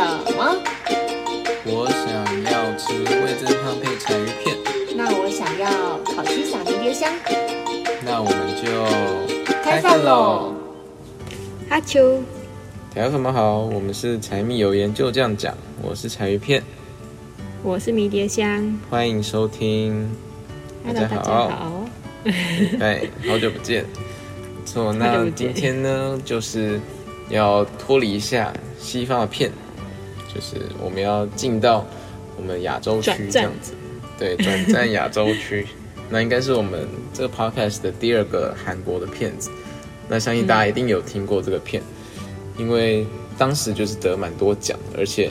什么？我想要吃味增汤配柴鱼片，那我想要烤鸡撒迷迭香。那我们就开饭喽！阿秋，大家们好，我们是柴米油盐就这样讲，我是柴鱼片，我是迷迭香。欢迎收听。Hello，大家好。哎，好久不见。错，那今天呢，就是要脱离一下西方的片，就是我们要进到我们亚洲区这样子。对，转战亚洲区，那应该是我们这个 podcast 的第二个韩国的片子。那相信大家一定有听过这个片，因为当时就是得蛮多奖，而且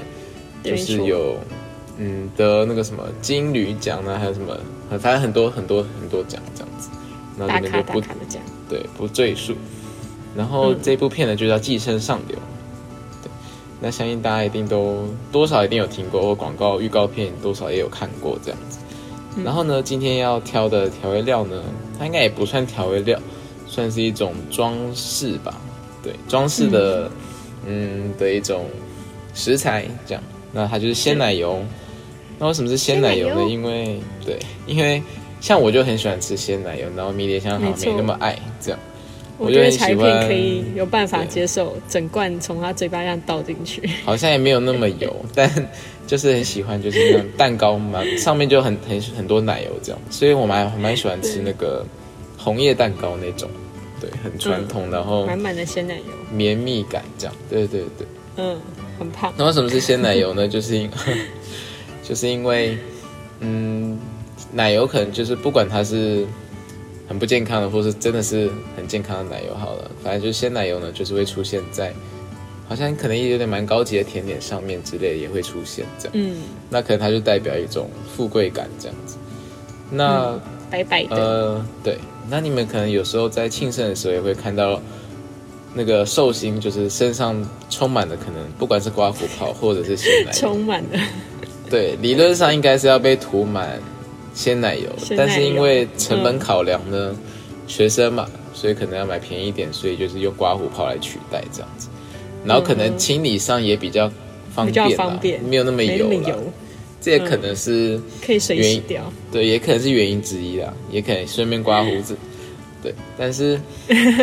就是有嗯得那个什么金驴奖呢，还有什么，反正很多很多很多奖这样子。那大这边就不对不赘述。然后这部片呢就叫《寄生上流》，对，那相信大家一定都多少一定有听过，或广告预告片多少也有看过这样子。然后呢，今天要挑的调味料呢，它应该也不算调味料，算是一种装饰吧，对，装饰的嗯的一种食材这样。那它就是鲜奶油。那为什么是鲜奶油呢？因为对，因为像我就很喜欢吃鲜奶油，然后迷迭香好像没那么爱这样。我觉得柴片可以有办法接受整罐从他嘴巴这样倒进去，好像也没有那么油，但就是很喜欢，就是那种蛋糕嘛，上面就很很很多奶油这样，所以我蛮蛮喜欢吃那个红叶蛋糕那种，对，很传统，嗯、然后满满的鲜奶油，绵密感这样，对对对，嗯，很胖。那为什么是鲜奶油呢？就是因就是因为，嗯，奶油可能就是不管它是。很不健康的，或是真的是很健康的奶油好了，反正就是鲜奶油呢，就是会出现在好像可能也有点蛮高级的甜点上面之类的也会出现这样，嗯，那可能它就代表一种富贵感这样子。那、嗯、白白的，呃，对，那你们可能有时候在庆生的时候也会看到那个寿星，就是身上充满了可能不管是刮胡泡或者是鲜奶油，充满了，对，理论上应该是要被涂满。鲜奶油，但是因为成本考量呢，嗯、学生嘛，所以可能要买便宜一点，所以就是用刮胡泡来取代这样子，然后可能清理上也比较方便，方便没有那么油了，这也可能是、嗯、可以水洗掉，对，也可能是原因之一啦，也可能顺便刮胡子，对，但是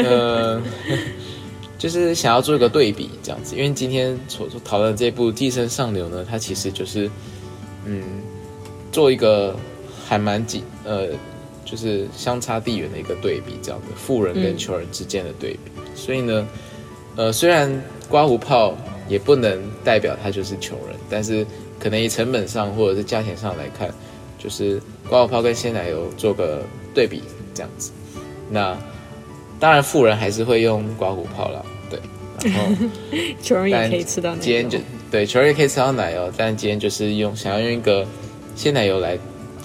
呃，就是想要做一个对比这样子，因为今天所讨论这部《寄生上流》呢，它其实就是嗯，做一个。还蛮近，呃，就是相差地远的一个对比，这样的富人跟穷人之间的对比。嗯、所以呢，呃，虽然刮胡泡也不能代表他就是穷人，但是可能以成本上或者是价钱上来看，就是刮胡泡跟鲜奶油做个对比这样子。那当然，富人还是会用刮胡泡啦，对。然后 穷人也可以吃到奶油。今天就对，穷人也可以吃到奶油，但今天就是用想要用一个鲜奶油来。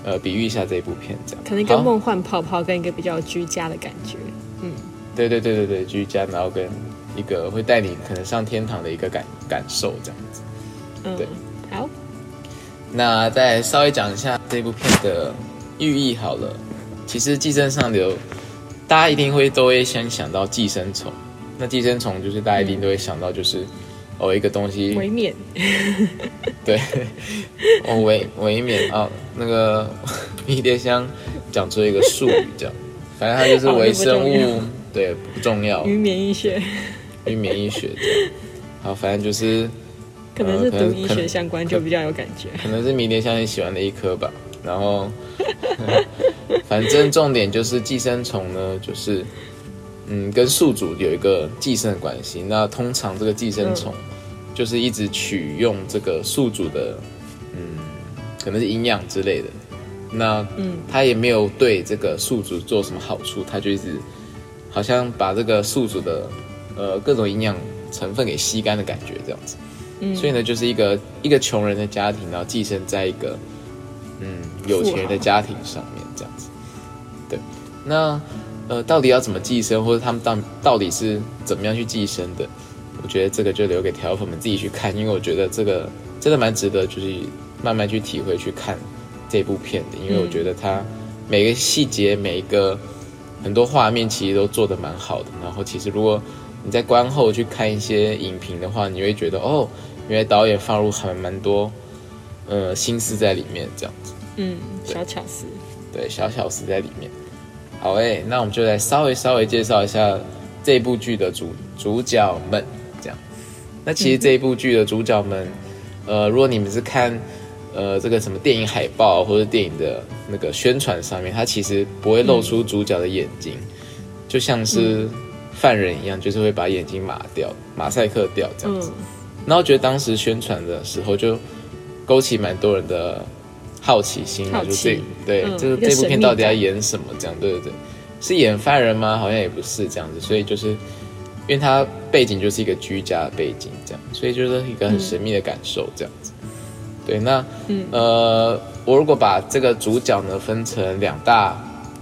呃，比喻一下这一部片，这样。可能跟梦幻泡泡跟一个比较居家的感觉，嗯，对对对对对，居家，然后跟一个会带你可能上天堂的一个感感受这样子，嗯，对，好，那再稍微讲一下这部片的寓意好了。其实《寄生上流》，大家一定会都会先想到寄生虫，那寄生虫就是大家一定都会想到就是。哦，一个东西，维免，对，哦维维免啊，那个 迷迭香讲出一个术语，这样，反正它就是微生物，对，不重要。与免疫学，与免疫学这样，好，反正就是，可能是读医学相关就比较有感觉，可能是迷迭香你喜欢的一颗吧。然后，反正重点就是寄生虫呢，就是。嗯，跟宿主有一个寄生的关系。那通常这个寄生虫就是一直取用这个宿主的，嗯，可能是营养之类的。那嗯，他也没有对这个宿主做什么好处，他就一直好像把这个宿主的呃各种营养成分给吸干的感觉，这样子。嗯，所以呢，就是一个一个穷人的家庭，然后寄生在一个嗯有钱人的家庭上面，这样子。对，那。呃，到底要怎么寄生，或者他们到到底是怎么样去寄生的？我觉得这个就留给条粉们自己去看，因为我觉得这个真的蛮值得，就是慢慢去体会去看这部片的。因为我觉得它每个细节、每一个很多画面其实都做得蛮好的。然后其实如果你在观后去看一些影评的话，你会觉得哦，因为导演放入还蛮多呃心思在里面，这样子，嗯，小巧思。对，小巧思在里面。好诶，那我们就来稍微稍微介绍一下这部剧的主主角们。那其实这一部剧的主角们，呃，如果你们是看呃这个什么电影海报或者电影的那个宣传上面，它其实不会露出主角的眼睛，就像是犯人一样，就是会把眼睛码掉、马赛克掉这样子。嗯，然后觉得当时宣传的时候就勾起蛮多人的好奇心啊，就这对、嗯这个一个这部片到底要演什么？这样对对对，是演犯人吗？好像也不是这样子，所以就是因为它背景就是一个居家的背景这样，所以就是一个很神秘的感受这样子。对，那嗯呃，我如果把这个主角呢分成两大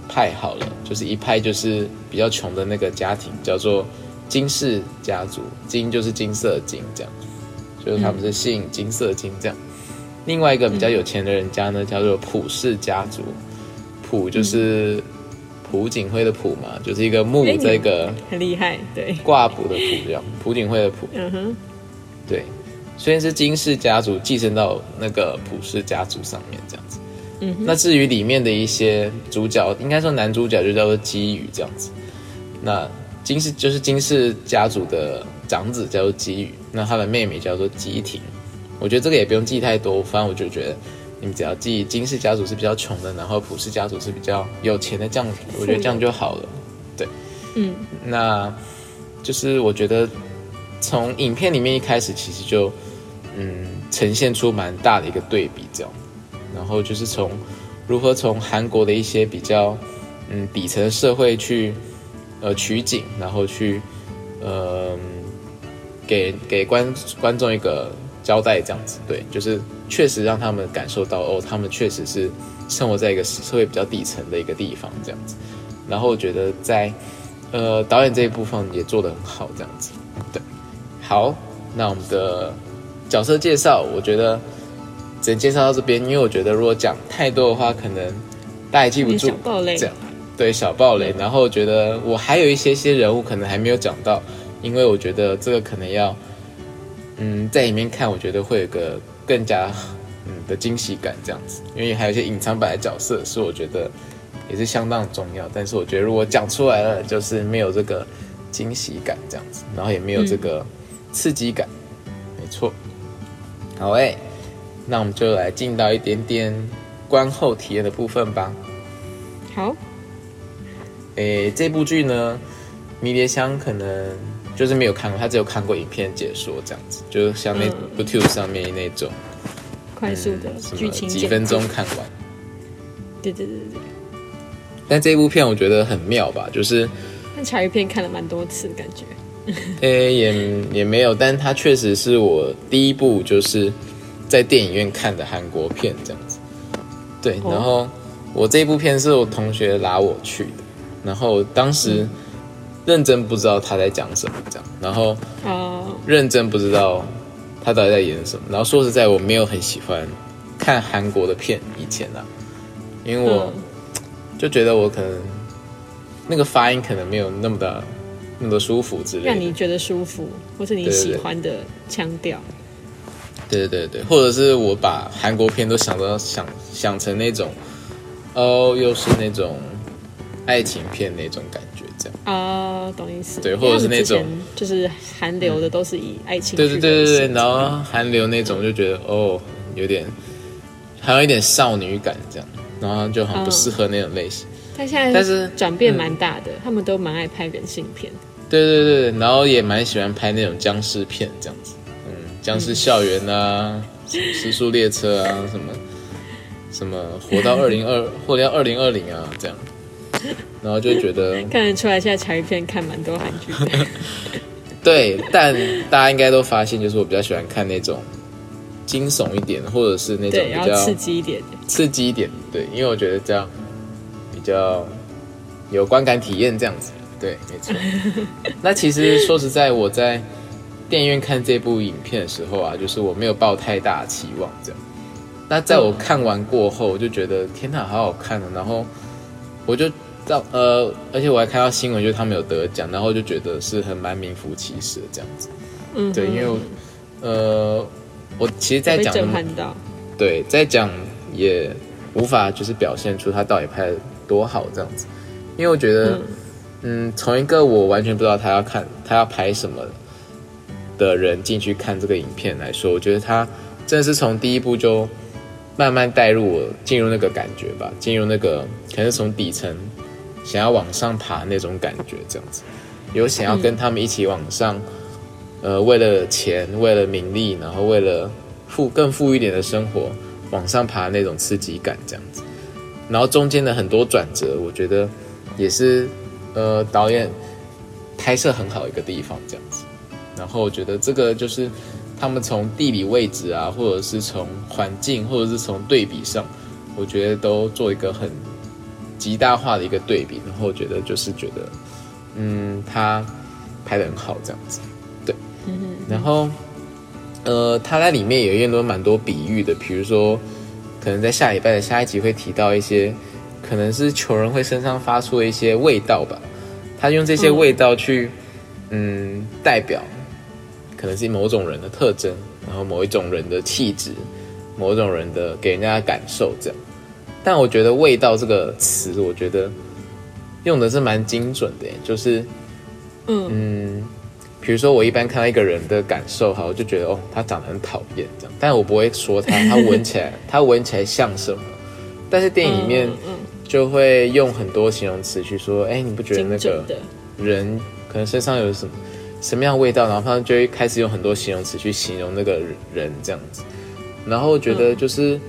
派好了，就是一派就是比较穷的那个家庭，叫做金氏家族，金就是金色金这样，就是他们是姓金色金这样。另外一个比较有钱的人家呢，叫做普氏家族，普就是朴槿惠的朴嘛，就是一个木这个很厉害，对，挂朴的朴这样，朴槿惠的朴。嗯哼，对，虽然是金氏家族继承到那个朴氏家族上面这样子。嗯哼，那至于里面的一些主角，应该说男主角就叫做基宇这样子。那金氏就是金氏家族的长子叫做基宇，那他的妹妹叫做基婷。我觉得这个也不用记太多，反正我就觉得你们只要记金氏家族是比较穷的，然后普氏家族是比较有钱的，这样我觉得这样就好了。对嗯那就是我觉得从影片里面一开始，其实就嗯呈现出蛮大的一个对比，这样。然后就是从如何从韩国的一些比较嗯底层的社会去呃取景，然后去呃给给观观众一个交代，这样子。对，就是确实让他们感受到哦，他们确实是生活在一个社会比较底层的一个地方，这样子。然后我觉得在呃，导演这一部分也做得很好，这样子。对，好，那我们的角色介绍，我觉得只能介绍到这边，因为我觉得如果讲太多的话，可能大家也记不住小。暴雷这，样对小暴雷，然后我觉得我还有一些些人物可能还没有讲到，因为我觉得这个可能要嗯在里面看，我觉得会有个更加 嗯的惊喜感这样子，因为还有一些隐藏版的角色是我觉得也是相当重要，但是我觉得如果讲出来了，就是没有这个惊喜感这样子，然后也没有这个刺激感，没错。好诶，那我们就来进到一点点观后体验的部分吧。好，诶，这部剧呢，迷迭香可能就是没有看过，他只有看过影片解说这样子，就是像那嗯 YouTube 上面那种快速的什剧情几分钟，看完。对对对对对。但这部片我觉得很妙吧，就是但茶余片看了蛮多次，感觉 诶也也没有，但它确实是我第一部就是在电影院看的韩国片这样子。对，哦然后我这部片是我同学拉我去的，然后当时认真不知道他在讲什么这样，然后啊、认真不知道他到底在演什么。然后说实在，我没有很喜欢看韩国的片，以前啊，因为我嗯就觉得我可能那个发音可能没有那么的那么的舒服之类的。让你觉得舒服，或是你喜欢的腔调。对对对对，或者是我把韩国片都想到想想成那种，哦，又是那种爱情片那种感觉，这样。啊、懂意思。对或者是那种就是韩流的都是以爱情对剧对对对对，然后韩流那种就觉得哦，有点还有一点少女感这样，然后就很不适合那种类型。但现在但是转变蛮大的，他们都蛮爱拍人性片。对对对，然后也蛮喜欢拍那种僵尸片这样子，嗯，僵尸校园啊，什么时速列车啊，什么什么活到二零二，活到二零二零啊这样，然后就觉得看得出来，现在茶余片看蛮多韩剧的。对，但大家应该都发现，就是我比较喜欢看那种惊悚一点，或者是那种，比较刺激一点。刺激一点，对，因为我觉得这样比较有观感体验，这样子，对，没错。那其实说实在，我在电影院看这部影片的时候啊，就是我没有抱太大期望，这样。那在我看完过后，我就觉得天哪，好好看哦，然后我就到呃，而且我还看到新闻，就是他们有得奖，然后就觉得是很蛮名副其实的这样子。嗯，对，因为呃，我其实在讲震撼到。对，在讲也无法就是表现出他到底拍的多好这样子，因为我觉得，嗯，从一个我完全不知道他要看他要拍什么的人进去看这个影片来说，我觉得他真的是从第一部就慢慢带入我进入那个感觉吧，进入那个可能是从底层想要往上爬那种感觉这样子，有想要跟他们一起往上，呃，为了钱，为了名利，然后为了富更富一点的生活往上爬那种刺激感这样子，然后中间的很多转折，我觉得也是呃导演拍摄很好的一个地方这样子，然后我觉得这个就是他们从地理位置啊，或者是从环境，或者是从对比上，我觉得都做一个很极大化的一个对比，然后我觉得就是觉得嗯他拍的很好这样子，对，然后。呃，他在里面有用多蛮多比喻的，比如说，可能在下礼拜的下一集会提到一些，可能是穷人会身上发出的一些味道吧。他用这些味道去，嗯，代表可能是某种人的特征，然后某一种人的气质，某种人的给人家的感受这样。但我觉得“味道”这个词，我觉得用的是蛮精准的，就是，嗯嗯。比如说，我一般看到一个人的感受，哈，我就觉得哦，他长得很讨厌这样，但我不会说他，他闻起来，他闻起来像什么。但是电影里面嗯就会用很多形容词去说，哎，你不觉得那个人可能身上有什么什么样的味道？然后他们就会开始用很多形容词去形容那个人这样子。然后觉得就是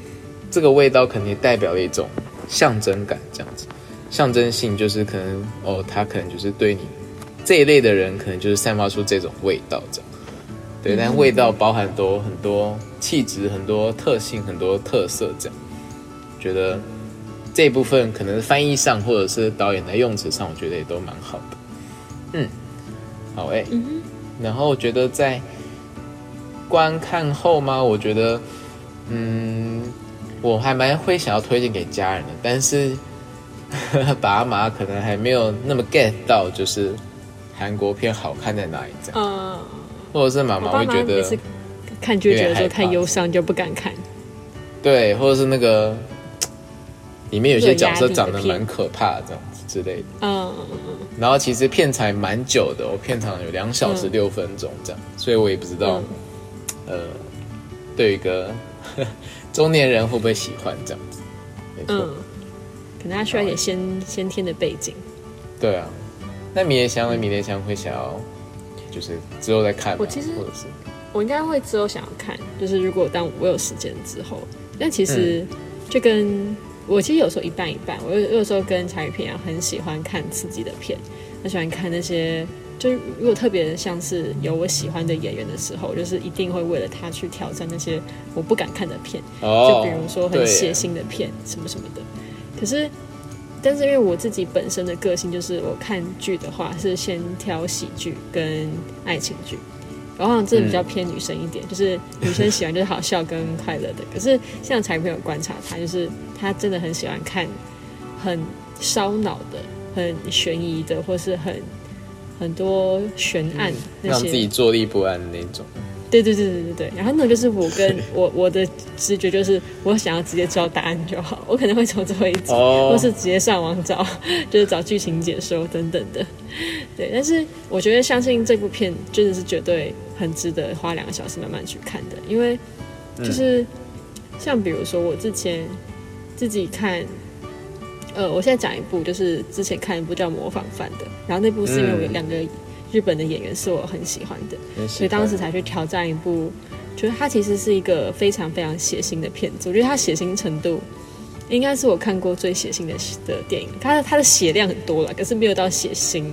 这个味道肯定代表了一种象征感，这样子，象征性就是可能哦，他可能就是对你。这一类的人可能就是散发出这种味道，这样，对，但味道包含多很多气质、很多特性、很多特色，这样，觉得这一部分可能翻译上或者是导演在用词上，我觉得也都蛮好的。嗯，好诶、然后我觉得在观看后吗？我觉得，嗯，我还蛮会想要推荐给家人的，但是 爸妈可能还没有那么 get 到，就是。韩国片好看在哪里？这样，嗯，或者是妈妈会觉得看就觉得说太忧伤就不敢看，对，或者是那个 里面有些角色长得蛮可怕，这样子之类的。嗯，然后其实片长蛮久的，我片长有两小时六分钟这样，所以我也不知道，呃，对一个中年人会不会喜欢这样子？没错，可能他需要一点先先天的背景。对啊。那迷迭香呢？迷迭香会想要，就是之后再看。我其实或者是我应该会之后想要看，就是如果当我有时间之后。但其实就跟我其实有时候一半一半，我有有时候跟柴宇平一样，很喜欢看刺激的片，很喜欢看那些。就是如果特别像是有我喜欢的演员的时候，就是一定会为了他去挑战那些我不敢看的片，哦、就比如说很血腥的片什么什么的。可是。但是因为我自己本身的个性，就是我看剧的话是先挑喜剧跟爱情剧，然后这比较偏女生一点，嗯、就是女生喜欢就是好笑跟快乐的。可是像才朋友观察他，就是他真的很喜欢看很烧脑的、很悬疑的，或是很很多悬案、嗯、让自己坐立不安的那种。对对对对对对，然后那种就是我跟我我的直觉就是我想要直接知道答案就好，我可能会从最后一集，oh. 或是直接上网找，就是找剧情解说等等的。对，但是我觉得相信这部片真的是绝对很值得花两个小时慢慢去看的，因为就是、嗯、像比如说我之前自己看，呃，我现在讲一部就是之前看一部叫《模仿犯》的，然后那部是因为我有两个。日本的演员是我很喜欢的，欢所以当时才去挑战一部，觉得它其实是一个非常非常血腥的片子。我觉得它血腥程度应该是我看过最血腥的的电影。它的它的血量很多了，可是没有到血腥。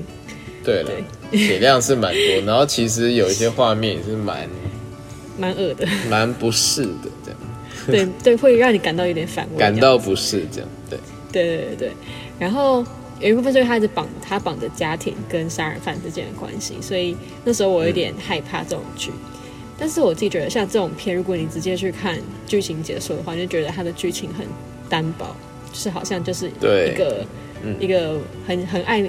对了，血量是蛮多，然后其实有一些画面也是蛮蛮恶的，蛮不适的这样。对对，会让你感到有点反胃，感到不适这样。对对对对对，然后。有一部分就是他一直绑他绑着家庭跟杀人犯之间的关系，所以那时候我有点害怕这种剧。嗯、但是我自己觉得，像这种片，如果你直接去看剧情解说的话，你就觉得它的剧情很单薄，就是好像就是一个、嗯、一个很很爱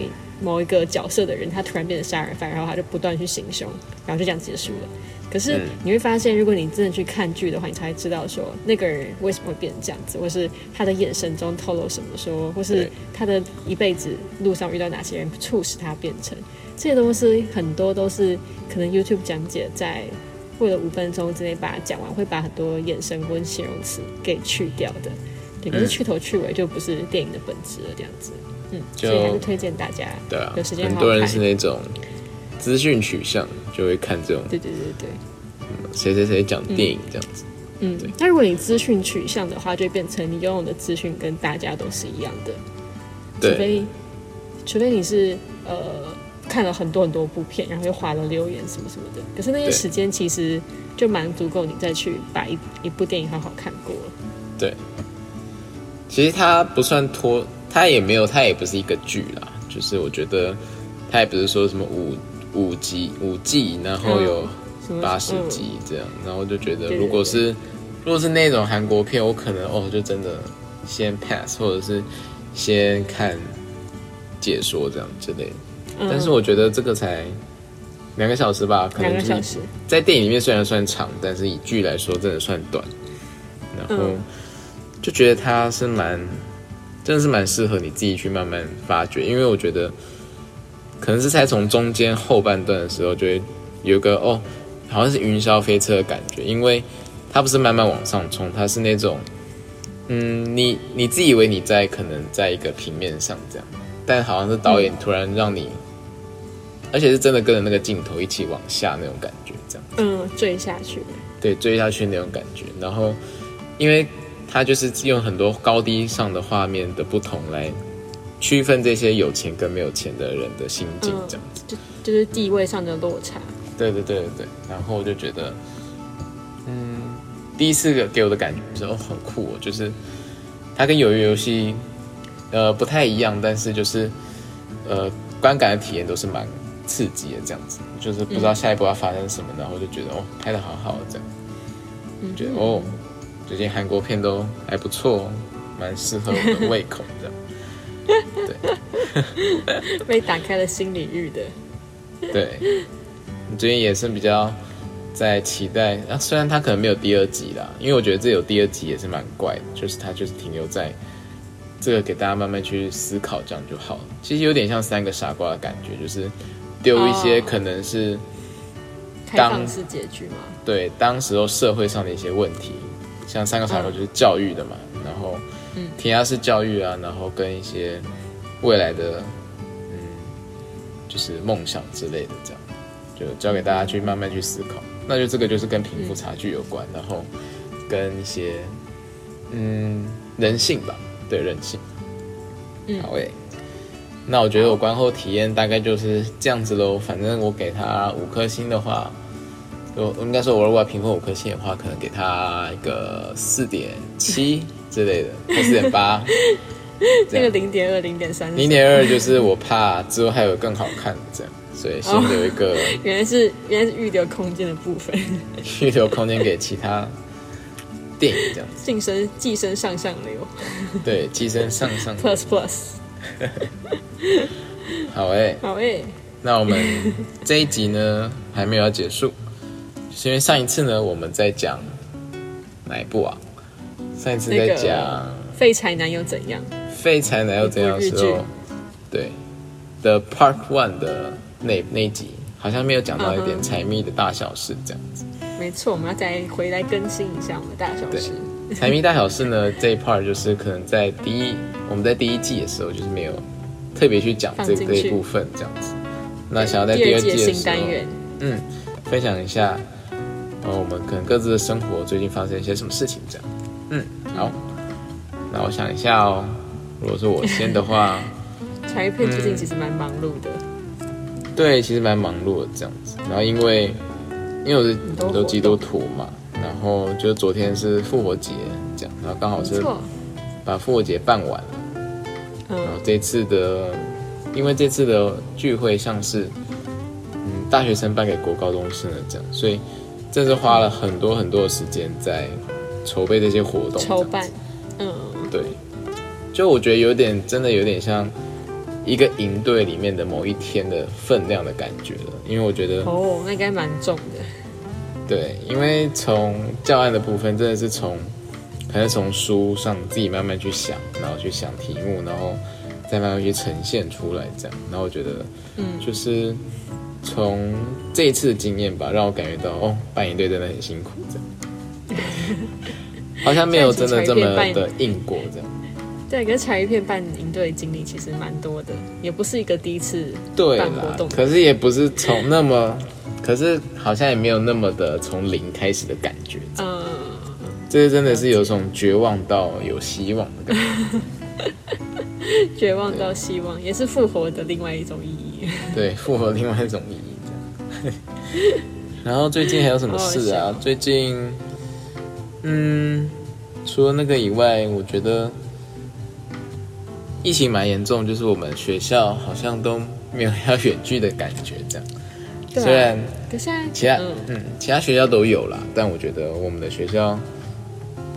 某一个角色的人，他突然变成杀人犯，然后他就不断去行凶，然后就这样结束了。可是你会发现，如果你真的去看剧的话，你才会知道说那个人为什么会变成这样子，或是他的眼神中透露什么，说或是他的一辈子路上遇到哪些人促使他变成这些东西，很多都是可能 YouTube 讲解在为了五分钟之内把它讲完，会把很多眼神跟形容词给去掉的。对，可是去头去尾就不是电影的本质了，这样子。嗯，所以还是推荐大家。对啊，有时间很多人是那种资讯取向，就会看这种。对对对对。谁谁谁讲电影这样子，嗯，那如果你资讯取向的话，就变成你拥有的资讯跟大家都是一样的，对除非除非你是呃看了很多很多部片，然后又划了留言什么什么的，可是那些时间其实就蛮足够你再去把一一部电影好好看过了。对，其实它不算拖，它也没有，它也不是一个剧啦，就是我觉得它也不是说什么五五集五季，然后有。八十集这样，然后就觉得，如果是如果是那种韩国片，我可能哦，就真的先 pass，或者是先看解说这样之类的。但是我觉得这个才两个小时吧，可能两个小时在电影里面虽然算长，但是以剧来说真的算短。然后就觉得它是蛮，真的是蛮适合你自己去慢慢发掘，因为我觉得可能是才从中间后半段的时候，就会有个哦。好像是云霄飞车的感觉，因为它不是慢慢往上冲，它是那种，嗯，你你自以为你在可能在一个平面上这样，但好像是导演突然让你，而且是真的跟着那个镜头一起往下那种感觉，这样，嗯，坠下去，对，坠下去那种感觉。然后，因为它就是用很多高低上的画面的不同来区分这些有钱跟没有钱的人的心境，这样子，就就是地位上的落差。对对对对对，然后我就觉得，嗯，第一次给我的感觉是哦很酷哦，就是它跟鱿鱼游戏呃不太一样，但是就是呃观感的体验都是蛮刺激的这样子，就是不知道下一步要发生什么，然后就觉得哦拍的好好这样，觉得哦最近韩国片都还不错，蛮适合我的胃口这样，对，被打开了新领域的，对。你最近也是比较在期待啊，虽然它可能没有第二集啦，因为我觉得这有第二集也是蛮怪的，就是它就是停留在这个给大家慢慢去思考这样就好了。其实有点像三个傻瓜的感觉，就是丢一些可能是当是结局吗？对，当时候社会上的一些问题，像三个傻瓜就是教育的嘛，然后嗯，填鸭式教育啊，然后跟一些未来的嗯，就是梦想之类的这样。就交给大家去慢慢去思考，那就这个就是跟贫富差距有关，然后跟一些嗯人性吧，对人性。嗯，好诶，那我觉得我观后体验大概就是这样子喽。反正我给他五颗星的话，我应该说我如果要评分五颗星的话，可能给他一个四点七之类的，或四点八。这个零点二、零点三，零点二就是我怕之后还有更好看的这样。所以先留一个，原来是原来是预留空间的部分，预留空间给其他电影这样子，晋升寄生上上流，对，寄生上上 plus plus，好诶，好诶，那我们这一集呢还没有要结束，是因为上一次呢我们在讲哪一部啊？上一次在讲废柴男又怎样？废柴男又怎样的时候，对的 Part One 的。那那集好像没有讲到一点财迷的大小事这样子。没错，我们要再回来更新一下我们的大小事。财迷大小事呢这一 part 就是可能在第一我们在第一季的时候就是没有特别去讲这这一部分这样子。那想要在第二季的时候，嗯，分享一下，呃，我们可能各自的生活最近发生一些什么事情这样。嗯，好，那我想一下哦，如果是我先的话，财配最近其实蛮忙碌的。对，其实蛮忙碌的这样子。然后因为因为我是都基督徒嘛，然后就昨天是复活节这样，然后刚好是把复活节办完了。然后这次的，因为这次的聚会像是嗯大学生办给国高中生的这样，所以真是花了很多很多的时间在筹备这些活动。筹办，嗯，对，就我觉得有点真的有点像。一个营队里面的某一天的分量的感觉了，因为我觉得哦，那应该蛮重的。对，因为从教案的部分，真的是从，还是从书上自己慢慢去想，然后去想题目，然后再慢慢去呈现出来，这样。然后我觉得，嗯，就是从这一次的经验吧，让我感觉到，哦，扮演队真的很辛苦，这样。好像没有真的这么的硬过，这样。对，跟柴鱼片办营队经历其实蛮多的，也不是一个第一次办活动，可是也不是从那么。可是好像也没有那么的从零开始的感觉，嗯，这是真的是有种绝望到有希望的感觉，绝望到希望也是复活的另外一种意义，对，复合另外一种意义这样。然后最近还有什么事啊？最近，嗯，除了那个以外，我觉得疫情蛮严重，就是我们学校好像都没有要远距的感觉这样。虽然，可是其他嗯，其他学校都有啦，但我觉得我们的学校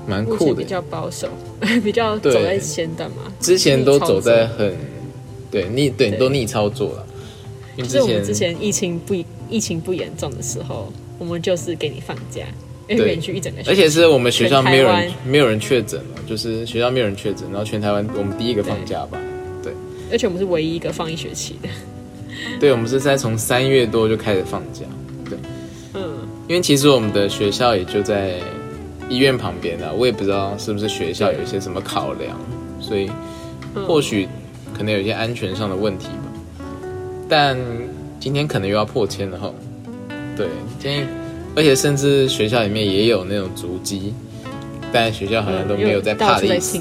蛮酷的，比较保守，比较走在前端嘛。之前都走在很对逆对都逆操作了。就是我们之前疫情不疫情不严重的时候，我们就是给你放假，因为去一整个，而且是我们学校没有人没有人确诊了，就是学校没有人确诊，然后全台湾我们第一个放假吧，对，而且我们是唯一一个放一学期的。对，我们是在从三月多就开始放假，对，嗯，因为其实我们的学校也就在医院旁边啊，我也不知道是不是学校有一些什么考量，所以或许可能有一些安全上的问题吧。但今天可能又要破千了哈，对，今天而且甚至学校里面也有那种足迹，但学校好像都没有在怕的意思。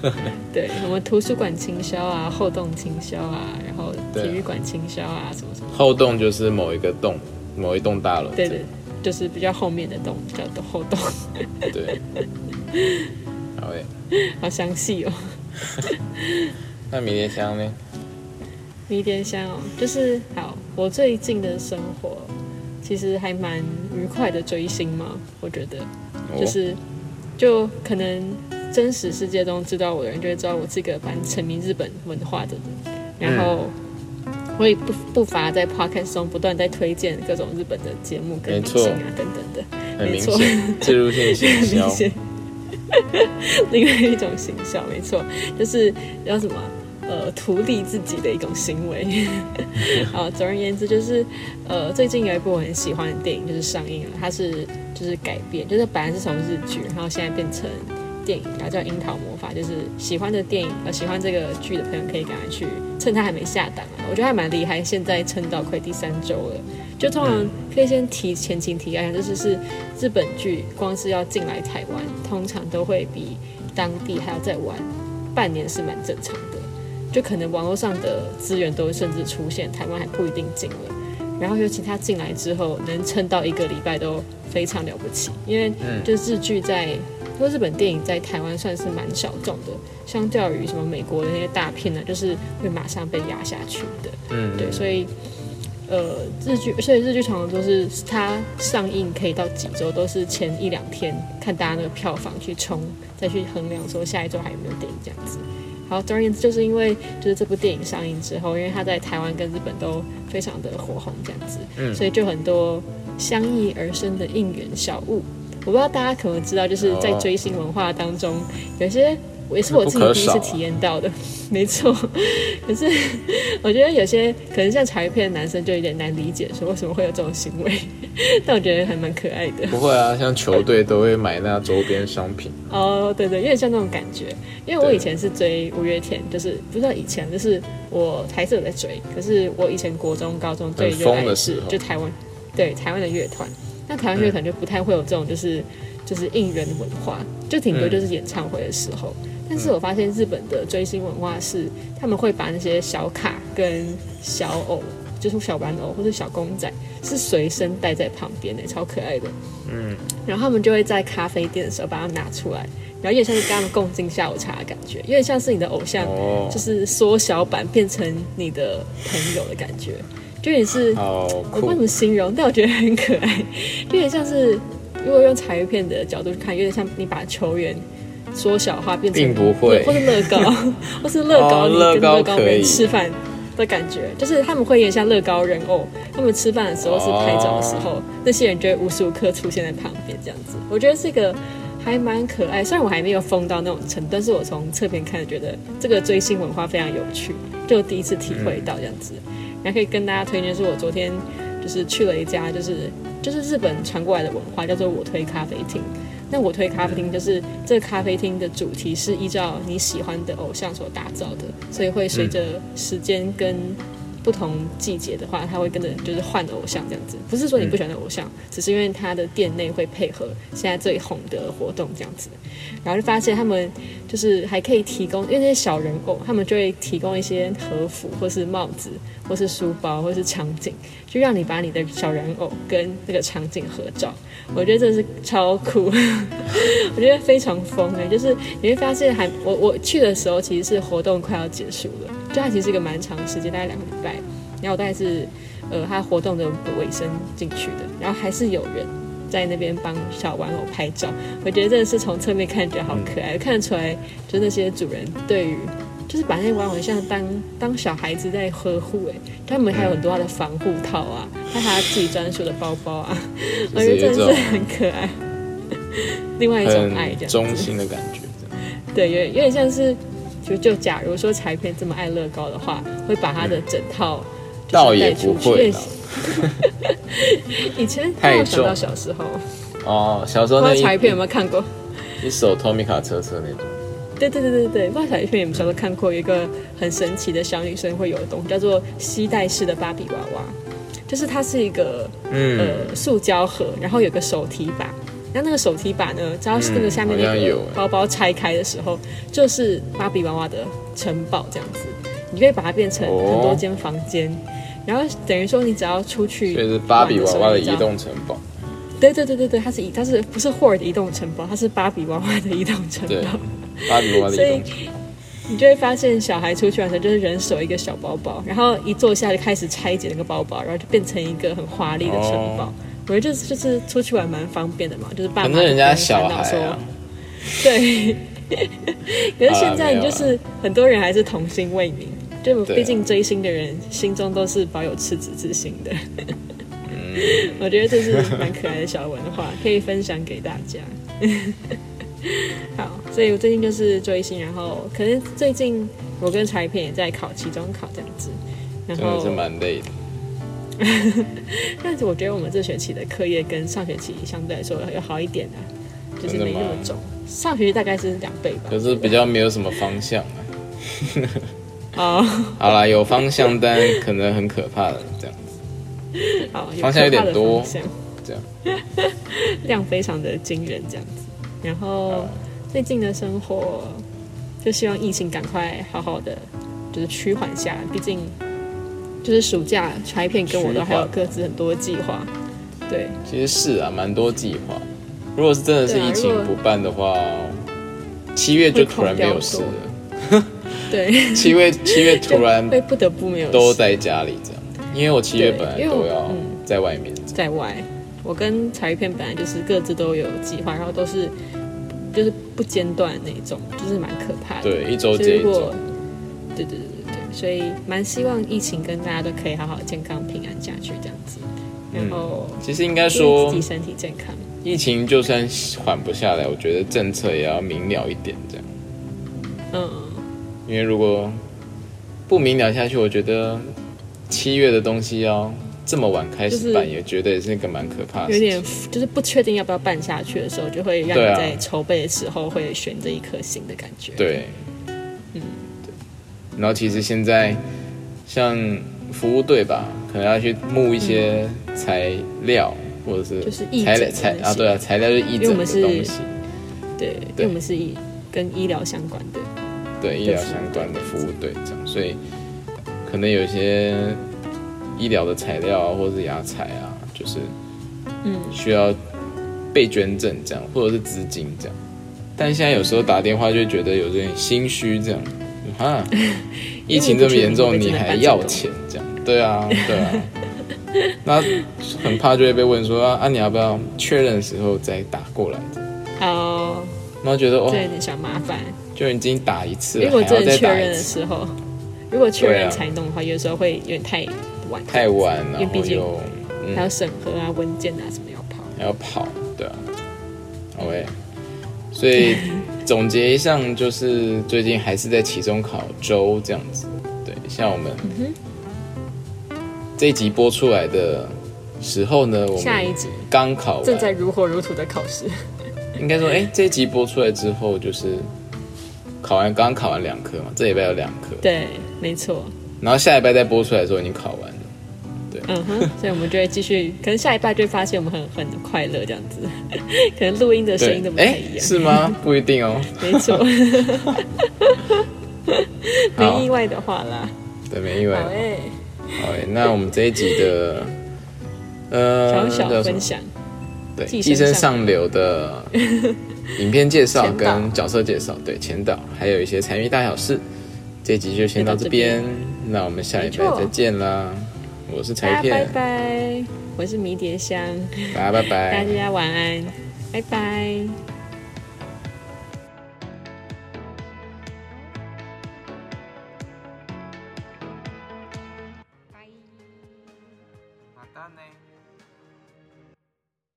对，什么图书馆清销啊，后洞清销啊，然后体育馆清销啊，什么什么。后洞就是某一个洞，某一栋大楼。对对，就是比较后面的洞，叫做后洞。对。好诶，好详细哦。那迷迭香呢？迷迭香哦，就是好。我最近的生活其实还蛮愉快的，追星嘛，我觉得，就是就可能。真实世界中知道我的人就会知道我是一个蛮沉迷日本文化的人，然后我也不不乏在 podcast 中不断在推荐各种日本的节目跟明星啊等等的，没错，植入性行销，另外一种行销，没错，就是叫什么呃图利自己的一种行为。好，总而言之就是呃最近有一部我很喜欢的电影就是上映了，它是就是改编，就是本来是从日剧，然后现在变成。电影然后叫《樱桃魔法》，就是喜欢的电影呃喜欢这个剧的朋友可以赶快去，趁它还没下档啊，我觉得还蛮厉害，现在撑到快第三周了。就通常可以先提前情提一下，就是是日本剧光是要进来台湾，通常都会比当地还要再晚半年，是蛮正常的。就可能网络上的资源都甚至出现，台湾还不一定进了。然后尤其他进来之后，能撑到一个礼拜都非常了不起，因为就是日剧在。因为日本电影在台湾算是蛮小众的，相较于什么美国的那些大片呢，就是会马上被压下去的。嗯，对，所以呃，日剧，所以日剧常常都是它上映可以到几周，都是前一两天看大家那个票房去冲，再去衡量说下一周还有没有电影这样子。好，总而言之，就是因为就是这部电影上映之后，因为它在台湾跟日本都非常的火红这样子，嗯，所以就很多相异而生的应援小物。我不知道大家可能知道，就是在追星文化当中，有些也是我自己第一次体验到的，没错。可是我觉得有些可能像茶叶片的男生就有点难理解，说为什么会有这种行为。但我觉得还蛮可爱的。不会啊，像球队都会买那周边商品。哦，对对，有点像那种感觉。因为我以前是追五月天，就是不知道以前，就是我还是有在追。可是我以前国中、高中最热爱的是就台湾，对台湾的乐团。那台湾乐团就不太会有这种，就是就是应援文化，就顶多就是演唱会的时候。但是我发现日本的追星文化是，他们会把那些小卡跟小偶，就是小玩偶或者小公仔，是随身带在旁边的，超可爱的。嗯。然后他们就会在咖啡店的时候把它拿出来，然后有点像是跟他们共进下午茶的感觉，有点像是你的偶像，就是缩小版变成你的朋友的感觉。就也是，我不知道怎么形容，但我觉得很可爱。有点像是，如果用彩鱼片的角度去看，有点像你把球员缩小化变成并不会或是乐高，或是乐高哦你跟乐高吃饭的感觉，就是他们会有点像乐高人偶，他们吃饭的时候是拍照的时候，哦那些人就会无时无刻出现在旁边这样子。我觉得这个还蛮可爱，虽然我还没有疯到那种程度，但是我从侧边看觉得这个追星文化非常有趣，就第一次体会到这样子。然后可以跟大家推荐，是我昨天就是去了一家，就是就是日本传过来的文化，叫做我推咖啡厅。那我推咖啡厅就是这个咖啡厅的主题是依照你喜欢的偶像所打造的，所以会随着时间跟不同季节的话，他会跟着就是换偶像这样子。不是说你不喜欢的偶像，只是因为他的店内会配合现在最红的活动这样子。然后就发现他们就是还可以提供，因为那些小人偶，他们就会提供一些和服或是帽子或是书包或是场景，就让你把你的小人偶跟那个场景合照。我觉得这是超酷，我觉得非常疯哎！就是你会发现还，我我去的时候其实是活动快要结束了，就它其实是一个蛮长时间，大概两个礼拜。然后我大概是呃，它活动的尾声进去的，然后还是有人在那边帮小玩偶拍照。我觉得真的是从侧面看觉得好可爱，看得出来就那些主人对于。就是把那些玩偶像当当小孩子在呵护哎，他们还有很多他的防护套啊，还有他自己专属的包包啊，我觉得真的是很可爱，另外一种爱这样子很忠心的感觉。对，有点有点像是，就就假如说柴片这么爱乐高的话，会把他的整套就是倒也不会。以前太想到小时候，哦，小时候那一不知道柴片有没有看过？一手托米卡车车那种，对对对对对，不知道柴片有没有小时候看过一个很神奇的小女生会有的东西，叫做吸带式的芭比娃娃，就是它是一个嗯，呃塑胶盒，然后有个手提把。然后那个手提把呢，只要是那个下面那个包包拆开的时候，就是芭比娃娃的城堡这样子。你可以把它变成哦很多间房间，然后等于说你只要出去，所以是芭比娃娃的移。动城堡。对对对对对，它是移，它是不是霍尔的移动城堡？它是芭比娃娃的移动城对堡。，芭比娃娃的移动城堡。你就会发现，小孩出去玩的时候，就是人手一个小包包，然后一坐下就开始拆解那个包包，然后就变成一个很华丽的城堡。哦我觉得就是就是出去玩蛮方便的嘛，就是爸妈反正人家小孩啊，对。可是现在你就是很多人还是童心未泯，就毕竟追星的人心中都是保有赤子之心的。嗯 我觉得这是蛮可爱的小文化，可以分享给大家。好，所以我最近就是追星，然后可能最近我跟柴片也在考期中考这样子，然后真的是蛮累的。但是我觉得我们这学期的课业跟上学期相对来说要好一点啊，就是没那么重。上学期大概是两倍吧。可是比较没有什么方向啊。哦，好啦，有方向，但可能很可怕的这样子。好，方向有点多这样量非常的惊人这样子。然后最近的生活，就希望疫情赶快好好的就是趋缓下来，毕竟就是暑假柴片跟我都还有各自很多计划。对，其实是啊，蛮多计划。如果是真的是疫情不办的话，七月就突然没有事了。对，七月七月突然 会不得不没有都在家里这样，因为我七月本来都要嗯在外面。在外。我跟柴片本来就是各自都有计划，然后都是就是不间断的那种，就是蛮可怕的。对，一周接一周对对对，所以蛮希望疫情跟大家都可以好好健康平安下去这样子。然后其实应该祝说自，己身体健康。疫情就算缓不下来，我觉得政策也要明了一点，这样。嗯，因为如果不明了下去，我觉得七月的东西要这么晚开就是始办，也觉得也是一个蛮可怕的有点。就是不确定要不要办下去的时候，就会让你在筹备的时候会悬着一颗心的感觉。，对，嗯然后其实现在像服务队吧，可能要去募一些材料，或者是就是义材料材啊，对啊，材料就是义诊的因为我们是东西，对，因为我们是以跟医疗相关的。对医疗相关的服务队这样，所以可能有一些医疗的材料啊，或者是牙材啊，就是嗯，需要被捐赠这样，或者是资金这样。但现在有时候打电话就会觉得有点心虚这样，哈，疫情这么严重，你还要钱这样？对啊，对啊。那很怕就会被问说啊，啊你要不要确认的时候再打过来这样？哦，然后觉得哦这，有点小麻烦。就已经打一次了，如果再真的确认的时候，如果确认才弄的话，有时候会有点太晚，太晚，然因为毕竟还要审核啊、文件啊什么要跑。还要跑，对啊，OK，所以总结一下，就是最近还是在期中考周这样子，对，像我们这一集播出来的时候呢，我们下一集刚考正在，如火如荼的考试，应该说，哎、这一集播出来之后，就是考完刚考完两科嘛，这礼拜有两科，对，没错，然后下礼拜再播出来的时候已经考完。了。嗯哼，所以我们就会继续，可能下一拜就会发现我们很很快乐这样子，可能录音的声音都，不太哎一，样，是吗？不一定哦。没错，好。没意外的话啦，对，没意外。好诶，好诶，那我们这一集的呃小小分享，对《寄寄生生上上流》的影片介绍跟角色介绍，对前导，还有一些财迷大小事。这一集就先到这边，那我们下礼没错。拜再见啦！我是大家拜柴片，拜，我是迷迭香，大家拜 大。家晚安，拜拜。